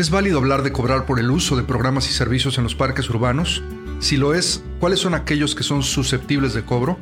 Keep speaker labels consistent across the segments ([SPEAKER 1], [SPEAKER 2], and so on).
[SPEAKER 1] ¿Es válido hablar de cobrar por el uso de programas y servicios en los parques urbanos? Si lo es, ¿cuáles son aquellos que son susceptibles de cobro?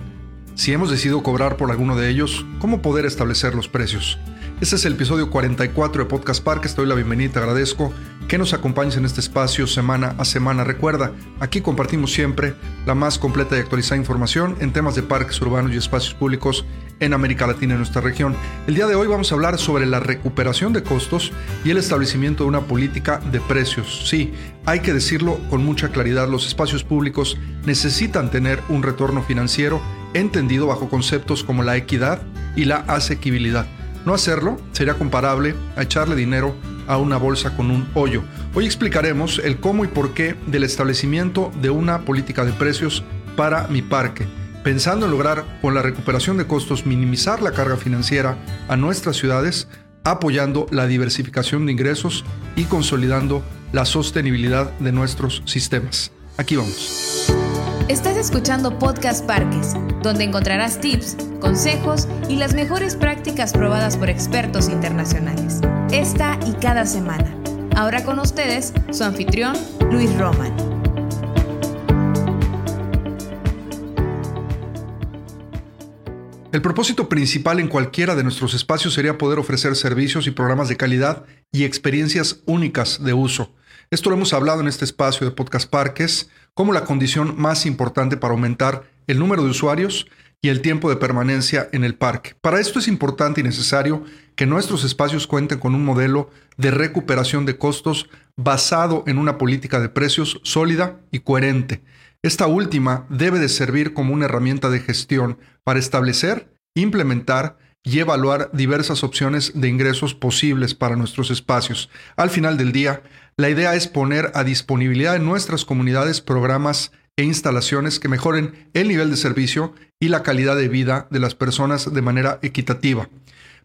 [SPEAKER 1] Si hemos decidido cobrar por alguno de ellos, ¿cómo poder establecer los precios? Este es el episodio 44 de Podcast Parques. Te doy la bienvenida, te agradezco que nos acompañes en este espacio semana a semana. Recuerda, aquí compartimos siempre la más completa y actualizada información en temas de parques urbanos y espacios públicos en América Latina y nuestra región. El día de hoy vamos a hablar sobre la recuperación de costos y el establecimiento de una política de precios. Sí, hay que decirlo con mucha claridad, los espacios públicos necesitan tener un retorno financiero entendido bajo conceptos como la equidad y la asequibilidad. No hacerlo sería comparable a echarle dinero a una bolsa con un hoyo. Hoy explicaremos el cómo y por qué del establecimiento de una política de precios para mi parque, pensando en lograr con la recuperación de costos minimizar la carga financiera a nuestras ciudades, apoyando la diversificación de ingresos y consolidando la sostenibilidad de nuestros sistemas. Aquí vamos.
[SPEAKER 2] Estás escuchando Podcast Parques, donde encontrarás tips, consejos y las mejores prácticas probadas por expertos internacionales. Esta y cada semana. Ahora con ustedes, su anfitrión, Luis Roman.
[SPEAKER 1] El propósito principal en cualquiera de nuestros espacios sería poder ofrecer servicios y programas de calidad y experiencias únicas de uso. Esto lo hemos hablado en este espacio de Podcast Parques como la condición más importante para aumentar el número de usuarios y el tiempo de permanencia en el parque. Para esto es importante y necesario que nuestros espacios cuenten con un modelo de recuperación de costos basado en una política de precios sólida y coherente. Esta última debe de servir como una herramienta de gestión para establecer, implementar y evaluar diversas opciones de ingresos posibles para nuestros espacios. Al final del día, la idea es poner a disponibilidad en nuestras comunidades programas e instalaciones que mejoren el nivel de servicio y la calidad de vida de las personas de manera equitativa.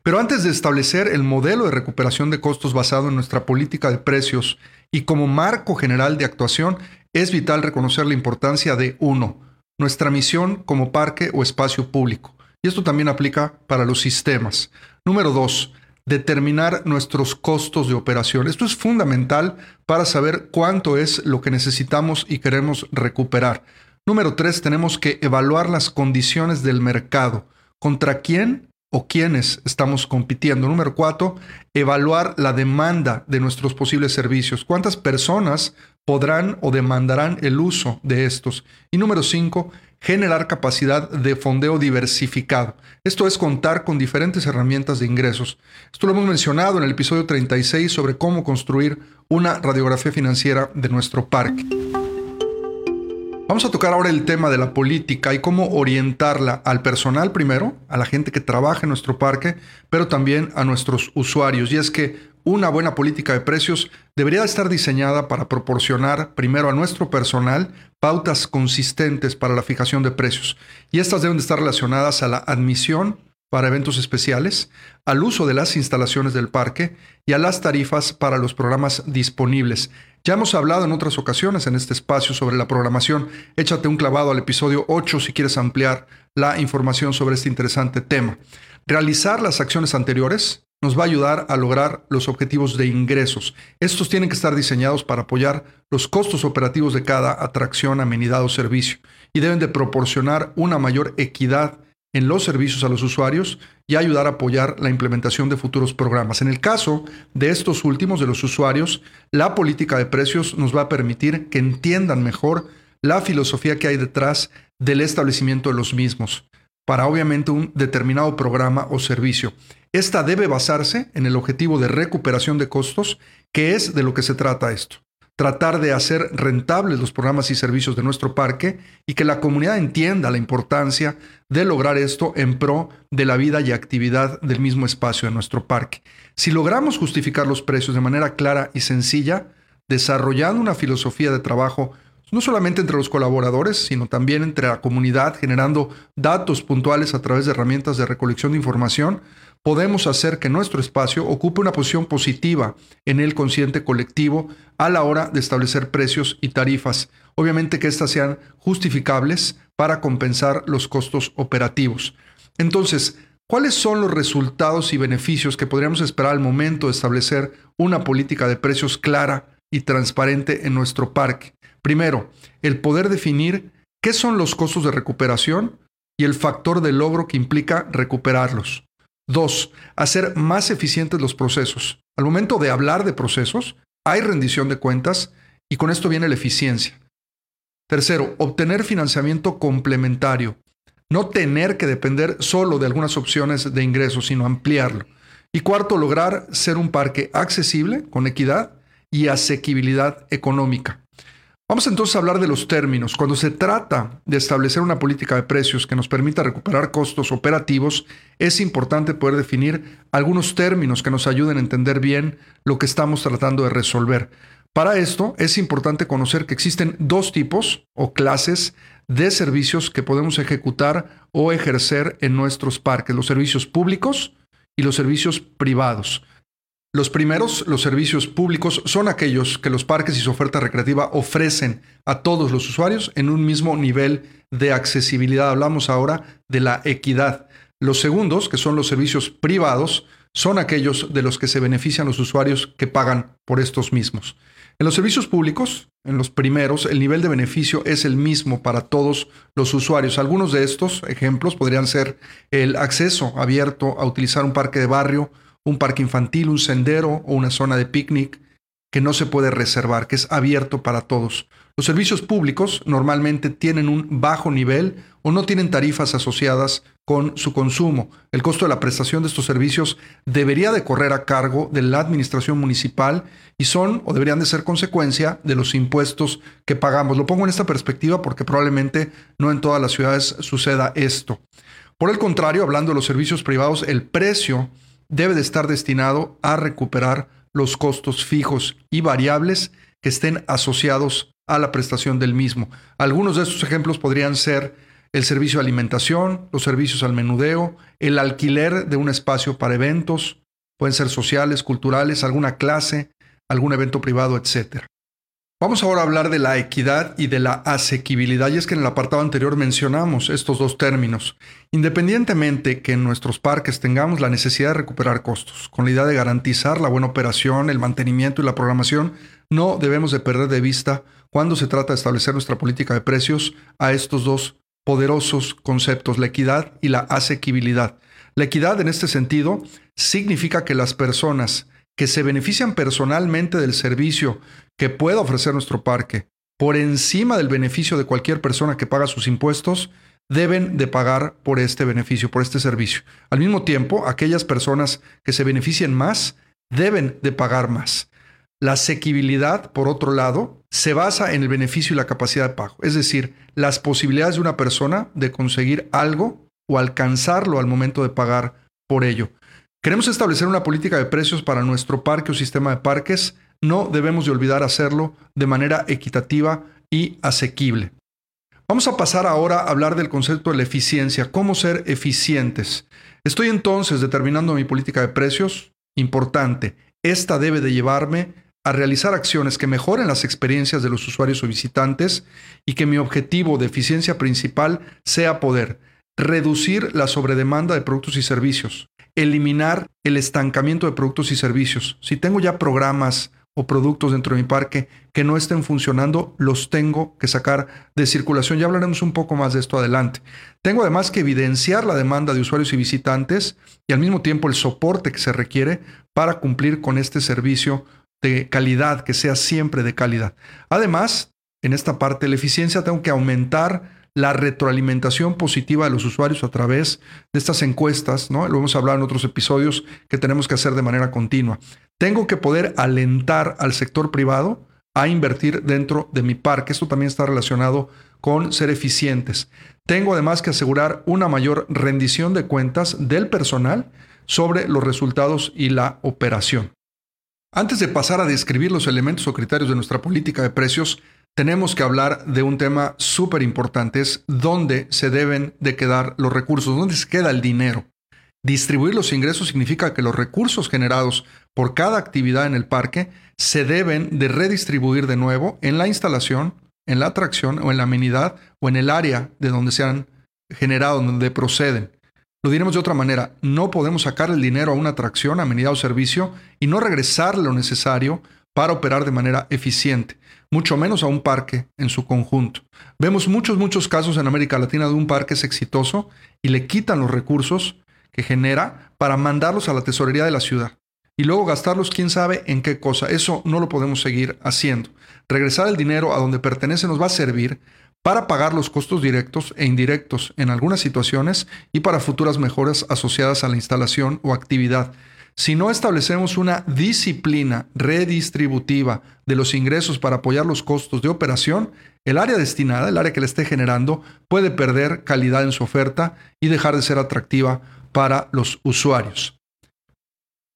[SPEAKER 1] Pero antes de establecer el modelo de recuperación de costos basado en nuestra política de precios y como marco general de actuación, es vital reconocer la importancia de uno, Nuestra misión como parque o espacio público. Y esto también aplica para los sistemas. Número dos, determinar nuestros costos de operación. Esto es fundamental para saber cuánto es lo que necesitamos y queremos recuperar. Número tres, tenemos que evaluar las condiciones del mercado. ¿Contra quién o quiénes estamos compitiendo? Número cuatro, evaluar la demanda de nuestros posibles servicios. ¿Cuántas personas podrán o demandarán el uso de estos? Y número cinco, generar capacidad de fondeo diversificado. Esto es contar con diferentes herramientas de ingresos. Esto lo hemos mencionado en el episodio 36 sobre cómo construir una radiografía financiera de nuestro parque. Vamos a tocar ahora el tema de la política y cómo orientarla al personal primero, a la gente que trabaja en nuestro parque, pero también a nuestros usuarios. Y es que una buena política de precios debería estar diseñada para proporcionar primero a nuestro personal pautas consistentes para la fijación de precios. Y estas deben de estar relacionadas a la admisión para eventos especiales, al uso de las instalaciones del parque y a las tarifas para los programas disponibles. Ya hemos hablado en otras ocasiones en este espacio sobre la programación. Échate un clavado al episodio 8 si quieres ampliar la información sobre este interesante tema. Realizar las acciones anteriores nos va a ayudar a lograr los objetivos de ingresos. Estos tienen que estar diseñados para apoyar los costos operativos de cada atracción, amenidad o servicio y deben de proporcionar una mayor equidad en los servicios a los usuarios y ayudar a apoyar la implementación de futuros programas. En el caso de estos últimos, de los usuarios, la política de precios nos va a permitir que entiendan mejor la filosofía que hay detrás del establecimiento de los mismos para obviamente un determinado programa o servicio. Esta debe basarse en el objetivo de recuperación de costos, que es de lo que se trata esto. Tratar de hacer rentables los programas y servicios de nuestro parque y que la comunidad entienda la importancia de lograr esto en pro de la vida y actividad del mismo espacio de nuestro parque. Si logramos justificar los precios de manera clara y sencilla, desarrollando una filosofía de trabajo no solamente entre los colaboradores, sino también entre la comunidad, generando datos puntuales a través de herramientas de recolección de información, podemos hacer que nuestro espacio ocupe una posición positiva en el consciente colectivo a la hora de establecer precios y tarifas. Obviamente que éstas sean justificables para compensar los costos operativos. Entonces, ¿Cuáles son los resultados y beneficios que podríamos esperar al momento de establecer una política de precios clara y transparente en nuestro parque? Primero, el poder definir qué son los costos de recuperación y el factor de logro que implica recuperarlos. Dos, hacer más eficientes los procesos. Al momento de hablar de procesos, hay rendición de cuentas y con esto viene la eficiencia. Tercero, obtener financiamiento complementario. No tener que depender solo de algunas opciones de ingresos, sino ampliarlo. Y cuarto, lograr ser un parque accesible, con equidad y asequibilidad económica. Vamos entonces a hablar de los términos. Cuando se trata de establecer una política de precios que nos permita recuperar costos operativos, es importante poder definir algunos términos que nos ayuden a entender bien lo que estamos tratando de resolver. Para esto es importante conocer que existen dos tipos o clases de servicios que podemos ejecutar o ejercer en nuestros parques, los servicios públicos y los servicios privados. Los primeros, los servicios públicos, son aquellos que los parques y su oferta recreativa ofrecen a todos los usuarios en un mismo nivel de accesibilidad. Hablamos ahora de la equidad. Los segundos, que son los servicios privados, son aquellos de los que se benefician los usuarios que pagan por estos mismos. En los servicios públicos, en los primeros, el nivel de beneficio es el mismo para todos los usuarios. Algunos de estos ejemplos podrían ser el acceso abierto a utilizar un parque de barrio, un parque infantil, un sendero o una zona de picnic que no se puede reservar, que es abierto para todos. Los servicios públicos normalmente tienen un bajo nivel o no tienen tarifas asociadas con su consumo. El costo de la prestación de estos servicios debería de correr a cargo de la administración municipal y son o deberían de ser consecuencia de los impuestos que pagamos. Lo pongo en esta perspectiva porque probablemente no en todas las ciudades suceda esto. Por el contrario, hablando de los servicios privados, el precio debe de estar destinado a recuperar los costos fijos y variables que estén asociados a la prestación del mismo. Algunos de estos ejemplos podrían ser el servicio de alimentación, los servicios al menudeo, el alquiler de un espacio para eventos, pueden ser sociales, culturales, alguna clase, algún evento privado, etc. Vamos ahora a hablar de la equidad y de la asequibilidad, y es que en el apartado anterior mencionamos estos dos términos. Independientemente que en nuestros parques tengamos la necesidad de recuperar costos, con la idea de garantizar la buena operación, el mantenimiento y la programación, no debemos de perder de vista cuando se trata de establecer nuestra política de precios a estos dos poderosos conceptos, la equidad y la asequibilidad. La equidad en este sentido significa que las personas que se benefician personalmente del servicio que pueda ofrecer nuestro parque por encima del beneficio de cualquier persona que paga sus impuestos, deben de pagar por este beneficio, por este servicio. Al mismo tiempo, aquellas personas que se beneficien más deben de pagar más. La asequibilidad, por otro lado, se basa en el beneficio y la capacidad de pago, es decir, las posibilidades de una persona de conseguir algo o alcanzarlo al momento de pagar por ello. Queremos establecer una política de precios para nuestro parque o sistema de parques. No debemos de olvidar hacerlo de manera equitativa y asequible. Vamos a pasar ahora a hablar del concepto de la eficiencia, cómo ser eficientes. Estoy entonces determinando mi política de precios. Importante, esta debe de llevarme a realizar acciones que mejoren las experiencias de los usuarios o visitantes y que mi objetivo de eficiencia principal sea poder reducir la sobredemanda de productos y servicios, eliminar el estancamiento de productos y servicios. Si tengo ya programas o productos dentro de mi parque que no estén funcionando, los tengo que sacar de circulación. Ya hablaremos un poco más de esto adelante. Tengo además que evidenciar la demanda de usuarios y visitantes y al mismo tiempo el soporte que se requiere para cumplir con este servicio de calidad, que sea siempre de calidad. Además, en esta parte de la eficiencia tengo que aumentar la retroalimentación positiva de los usuarios a través de estas encuestas, ¿no? Lo hemos hablado en otros episodios que tenemos que hacer de manera continua. Tengo que poder alentar al sector privado a invertir dentro de mi parque. Esto también está relacionado con ser eficientes. Tengo además que asegurar una mayor rendición de cuentas del personal sobre los resultados y la operación. Antes de pasar a describir los elementos o criterios de nuestra política de precios, tenemos que hablar de un tema súper importante, es dónde se deben de quedar los recursos, dónde se queda el dinero. Distribuir los ingresos significa que los recursos generados por cada actividad en el parque se deben de redistribuir de nuevo en la instalación, en la atracción o en la amenidad o en el área de donde se han generado, donde proceden. Lo diremos de otra manera, no podemos sacar el dinero a una atracción, amenidad o servicio y no regresar lo necesario para operar de manera eficiente, mucho menos a un parque en su conjunto. Vemos muchos, muchos casos en América Latina de un parque es exitoso y le quitan los recursos que genera para mandarlos a la tesorería de la ciudad y luego gastarlos quién sabe en qué cosa. Eso no lo podemos seguir haciendo. Regresar el dinero a donde pertenece nos va a servir para pagar los costos directos e indirectos en algunas situaciones y para futuras mejoras asociadas a la instalación o actividad. Si no establecemos una disciplina redistributiva de los ingresos para apoyar los costos de operación, el área destinada, el área que le esté generando, puede perder calidad en su oferta y dejar de ser atractiva para los usuarios.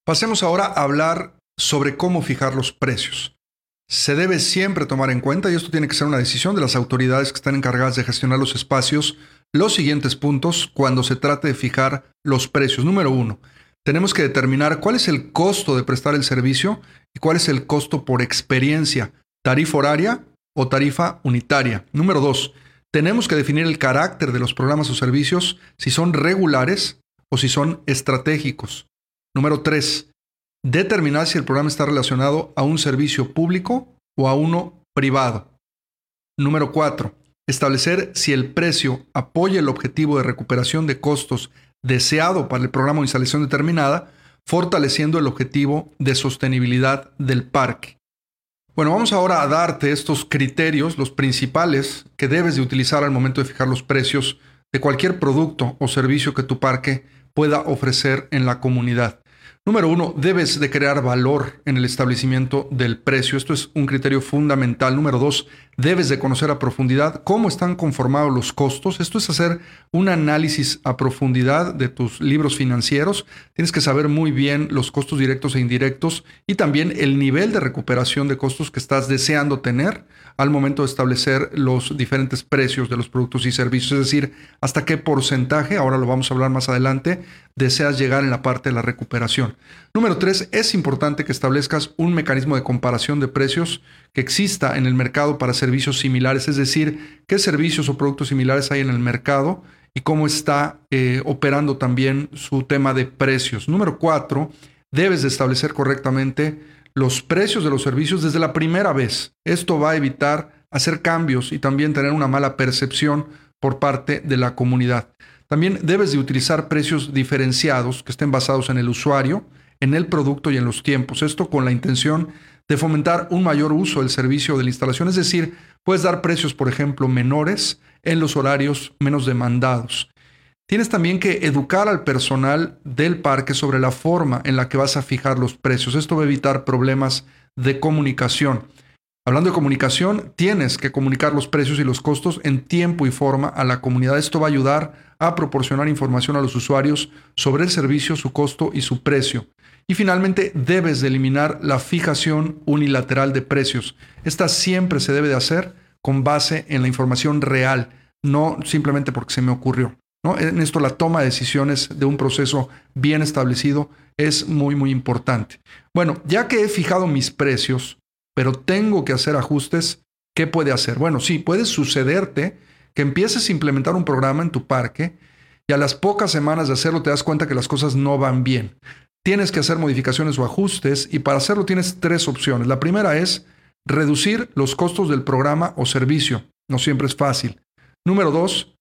[SPEAKER 1] Pasemos ahora a hablar sobre cómo fijar los precios. Se debe siempre tomar en cuenta, y esto tiene que ser una decisión de las autoridades que están encargadas de gestionar los espacios, los siguientes puntos cuando se trate de fijar los precios. Número uno, tenemos que determinar cuál es el costo de prestar el servicio y cuál es el costo por experiencia, tarifa horaria o tarifa unitaria. Número dos, tenemos que definir el carácter de los programas o servicios, si son regulares o si son estratégicos. Número tres, determinar si el programa está relacionado a un servicio público o a uno privado. Número 4. Establecer si el precio apoya el objetivo de recuperación de costos deseado para el programa o instalación determinada, fortaleciendo el objetivo de sostenibilidad del parque. Bueno, vamos ahora a darte estos criterios, los principales que debes de utilizar al momento de fijar los precios de cualquier producto o servicio que tu parque pueda ofrecer en la comunidad. Número uno, debes de crear valor en el establecimiento del precio. Esto es un criterio fundamental. Número dos, debes de conocer a profundidad cómo están conformados los costos. Esto es hacer un análisis a profundidad de tus libros financieros. Tienes que saber muy bien los costos directos e indirectos y también el nivel de recuperación de costos que estás deseando tener al momento de establecer los diferentes precios de los productos y servicios. Es decir, hasta qué porcentaje, ahora lo vamos a hablar más adelante, deseas llegar en la parte de la recuperación. Número tres, es importante que establezcas un mecanismo de comparación de precios que exista en el mercado para servicios similares, es decir, qué servicios o productos similares hay en el mercado y cómo está eh, operando también su tema de precios. Número cuatro, debes de establecer correctamente los precios de los servicios desde la primera vez. Esto va a evitar hacer cambios y también tener una mala percepción por parte de la comunidad. También debes de utilizar precios diferenciados que estén basados en el usuario, en el producto y en los tiempos. Esto con la intención de fomentar un mayor uso del servicio de la instalación. Es decir, puedes dar precios, por ejemplo, menores en los horarios menos demandados. Tienes también que educar al personal del parque sobre la forma en la que vas a fijar los precios. Esto va a evitar problemas de comunicación. Hablando de comunicación, tienes que comunicar los precios y los costos en tiempo y forma a la comunidad. Esto va a ayudar a proporcionar información a los usuarios sobre el servicio, su costo y su precio. Y finalmente, debes de eliminar la fijación unilateral de precios. Esta siempre se debe de hacer con base en la información real, no simplemente porque se me ocurrió. En esto la toma de decisiones de un proceso bien establecido es muy, muy importante. Bueno, ya que he fijado mis precios, pero tengo que hacer ajustes, ¿qué puede hacer? Bueno, sí, puede sucederte que empieces a implementar un programa en tu parque y a las pocas semanas de hacerlo te das cuenta que las cosas no van bien. Tienes que hacer modificaciones o ajustes y para hacerlo tienes tres opciones. La primera es reducir los costos del programa o servicio. No siempre es fácil. Número dos,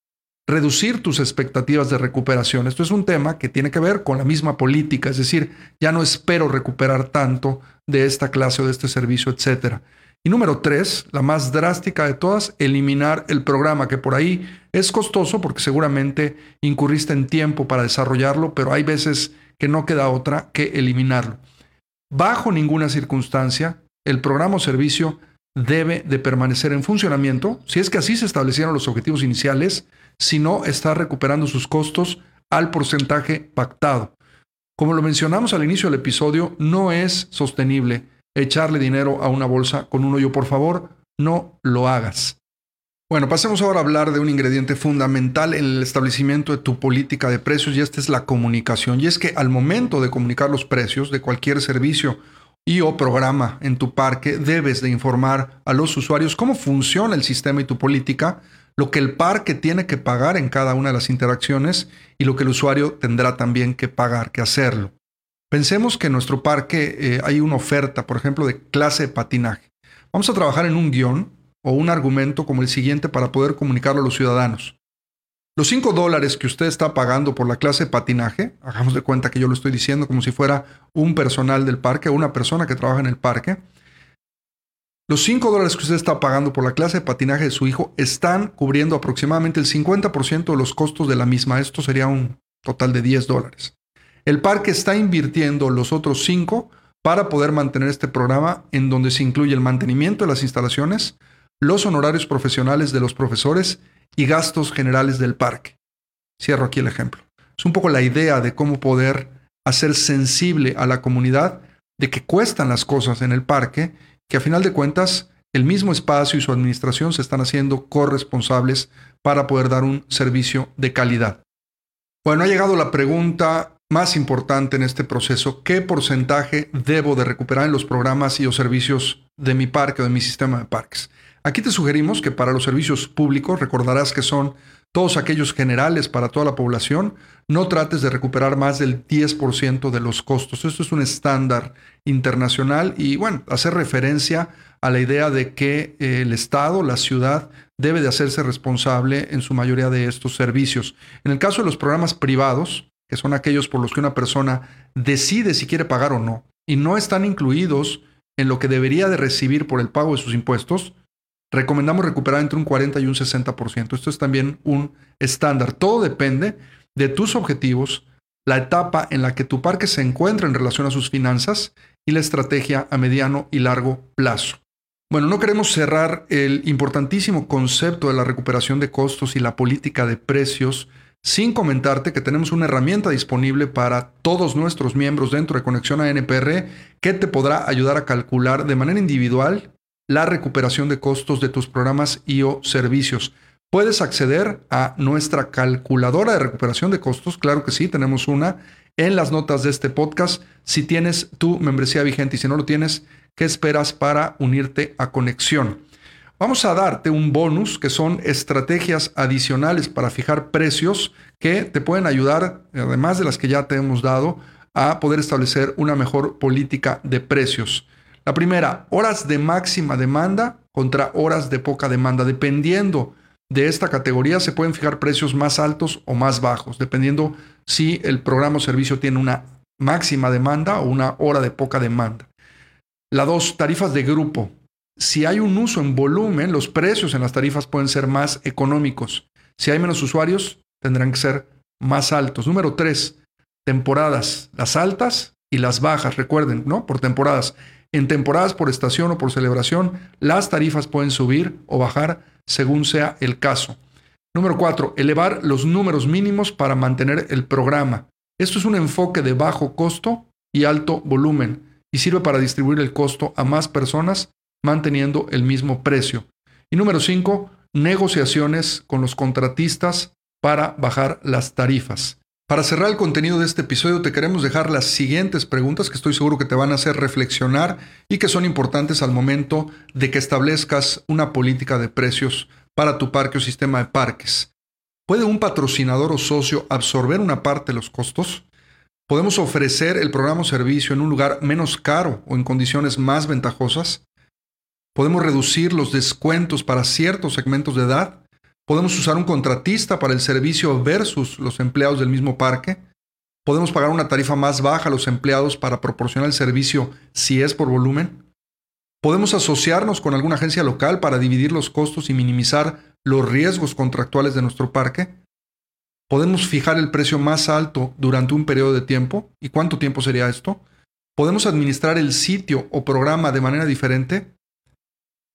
[SPEAKER 1] reducir tus expectativas de recuperación. Esto es un tema que tiene que ver con la misma política, es decir, ya no espero recuperar tanto de esta clase o de este servicio, etc. Y número tres, la más drástica de todas, eliminar el programa, que por ahí es costoso porque seguramente incurriste en tiempo para desarrollarlo, pero hay veces que no queda otra que eliminarlo. Bajo ninguna circunstancia, el programa o servicio debe de permanecer en funcionamiento, si es que así se establecieron los objetivos iniciales, si no está recuperando sus costos al porcentaje pactado. Como lo mencionamos al inicio del episodio, no es sostenible echarle dinero a una bolsa con un hoyo. Por favor, no lo hagas. Bueno, pasemos ahora a hablar de un ingrediente fundamental en el establecimiento de tu política de precios y esta es la comunicación. Y es que al momento de comunicar los precios de cualquier servicio y o programa en tu parque, debes de informar a los usuarios cómo funciona el sistema y tu política lo que el parque tiene que pagar en cada una de las interacciones y lo que el usuario tendrá también que pagar, que hacerlo. Pensemos que en nuestro parque eh, hay una oferta, por ejemplo, de clase de patinaje. Vamos a trabajar en un guion o un argumento como el siguiente para poder comunicarlo a los ciudadanos. Los 5 dólares que usted está pagando por la clase de patinaje, hagamos de cuenta que yo lo estoy diciendo como si fuera un personal del parque o una persona que trabaja en el parque, los 5 dólares que usted está pagando por la clase de patinaje de su hijo están cubriendo aproximadamente el 50% de los costos de la misma. Esto sería un total de 10 dólares. El parque está invirtiendo los otros 5 para poder mantener este programa en donde se incluye el mantenimiento de las instalaciones, los honorarios profesionales de los profesores y gastos generales del parque. Cierro aquí el ejemplo. Es un poco la idea de cómo poder hacer sensible a la comunidad de que cuestan las cosas en el parque que a final de cuentas el mismo espacio y su administración se están haciendo corresponsables para poder dar un servicio de calidad. Bueno, ha llegado la pregunta más importante en este proceso, ¿qué porcentaje debo de recuperar en los programas y los servicios de mi parque o de mi sistema de parques? Aquí te sugerimos que para los servicios públicos, recordarás que son todos aquellos generales para toda la población, no trates de recuperar más del 10% de los costos. Esto es un estándar internacional y bueno, hacer referencia a la idea de que eh, el Estado, la ciudad, debe de hacerse responsable en su mayoría de estos servicios. En el caso de los programas privados, que son aquellos por los que una persona decide si quiere pagar o no, y no están incluidos en lo que debería de recibir por el pago de sus impuestos, recomendamos recuperar entre un 40 y un 60%. Esto es también un estándar. Todo depende de tus objetivos, la etapa en la que tu parque se encuentra en relación a sus finanzas y la estrategia a mediano y largo plazo. Bueno, no queremos cerrar el importantísimo concepto de la recuperación de costos y la política de precios sin comentarte que tenemos una herramienta disponible para todos nuestros miembros dentro de Conexión a NPR que te podrá ayudar a calcular de manera individual la recuperación de costos de tus programas y o servicios. Puedes acceder a nuestra calculadora de recuperación de costos, claro que sí, tenemos una en las notas de este podcast. Si tienes tu membresía vigente y si no lo tienes, ¿qué esperas para unirte a conexión? Vamos a darte un bonus que son estrategias adicionales para fijar precios que te pueden ayudar, además de las que ya te hemos dado, a poder establecer una mejor política de precios. La primera, horas de máxima demanda contra horas de poca demanda. Dependiendo de esta categoría se pueden fijar precios más altos o más bajos, dependiendo si el programa o servicio tiene una máxima demanda o una hora de poca demanda. La dos, tarifas de grupo. Si hay un uso en volumen, los precios en las tarifas pueden ser más económicos. Si hay menos usuarios, tendrán que ser más altos. Número tres, temporadas. Las altas y las bajas, recuerden, ¿no? Por temporadas. En temporadas por estación o por celebración, las tarifas pueden subir o bajar según sea el caso. Número 4. Elevar los números mínimos para mantener el programa. Esto es un enfoque de bajo costo y alto volumen y sirve para distribuir el costo a más personas manteniendo el mismo precio. Y número 5. Negociaciones con los contratistas para bajar las tarifas. Para cerrar el contenido de este episodio te queremos dejar las siguientes preguntas que estoy seguro que te van a hacer reflexionar y que son importantes al momento de que establezcas una política de precios para tu parque o sistema de parques. ¿Puede un patrocinador o socio absorber una parte de los costos? ¿Podemos ofrecer el programa o servicio en un lugar menos caro o en condiciones más ventajosas? ¿Podemos reducir los descuentos para ciertos segmentos de edad? Podemos usar un contratista para el servicio versus los empleados del mismo parque. Podemos pagar una tarifa más baja a los empleados para proporcionar el servicio si es por volumen. Podemos asociarnos con alguna agencia local para dividir los costos y minimizar los riesgos contractuales de nuestro parque. Podemos fijar el precio más alto durante un periodo de tiempo. ¿Y cuánto tiempo sería esto? Podemos administrar el sitio o programa de manera diferente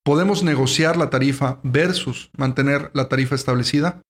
[SPEAKER 1] ¿Podemos negociar la tarifa versus mantener la tarifa establecida?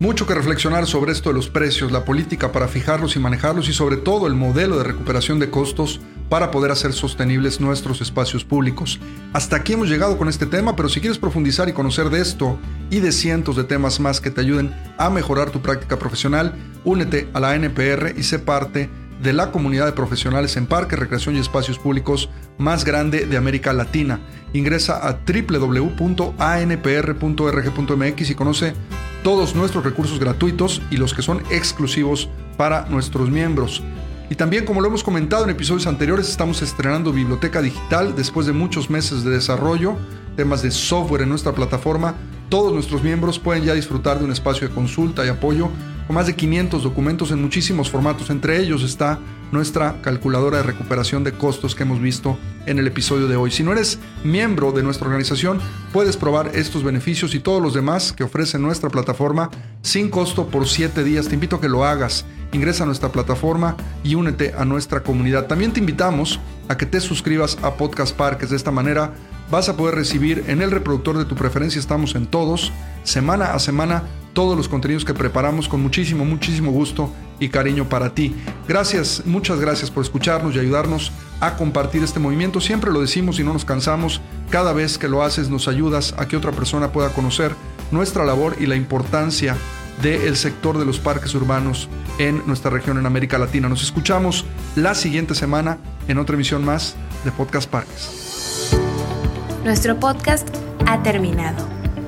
[SPEAKER 1] Mucho que reflexionar sobre esto de los precios, la política para fijarlos y manejarlos y sobre todo el modelo de recuperación de costos para poder hacer sostenibles nuestros espacios públicos. Hasta aquí hemos llegado con este tema, pero si quieres profundizar y conocer de esto y de cientos de temas más que te ayuden a mejorar tu práctica profesional, únete a la NPR y sé parte de la comunidad de profesionales en parques, recreación y espacios públicos más grande de América Latina. Ingresa a www.anpr.org.mx y conoce todos nuestros recursos gratuitos y los que son exclusivos para nuestros miembros. Y también, como lo hemos comentado en episodios anteriores, estamos estrenando biblioteca digital después de muchos meses de desarrollo, temas de software en nuestra plataforma. Todos nuestros miembros pueden ya disfrutar de un espacio de consulta y apoyo más de 500 documentos en muchísimos formatos. Entre ellos está nuestra calculadora de recuperación de costos que hemos visto en el episodio de hoy. Si no eres miembro de nuestra organización, puedes probar estos beneficios y todos los demás que ofrece nuestra plataforma sin costo por 7 días. Te invito a que lo hagas. Ingresa a nuestra plataforma y únete a nuestra comunidad. También te invitamos a que te suscribas a Podcast Parques. De esta manera vas a poder recibir en el reproductor de tu preferencia, estamos en todos, semana a semana, todos los contenidos que preparamos con muchísimo, muchísimo gusto y cariño para ti. Gracias, muchas gracias por escucharnos y ayudarnos a compartir este movimiento. Siempre lo decimos y no nos cansamos. Cada vez que lo haces nos ayudas a que otra persona pueda conocer nuestra labor y la importancia del sector de los parques urbanos en nuestra región en América Latina. Nos escuchamos la siguiente semana en otra emisión más de Podcast Parques.
[SPEAKER 2] Nuestro podcast ha terminado.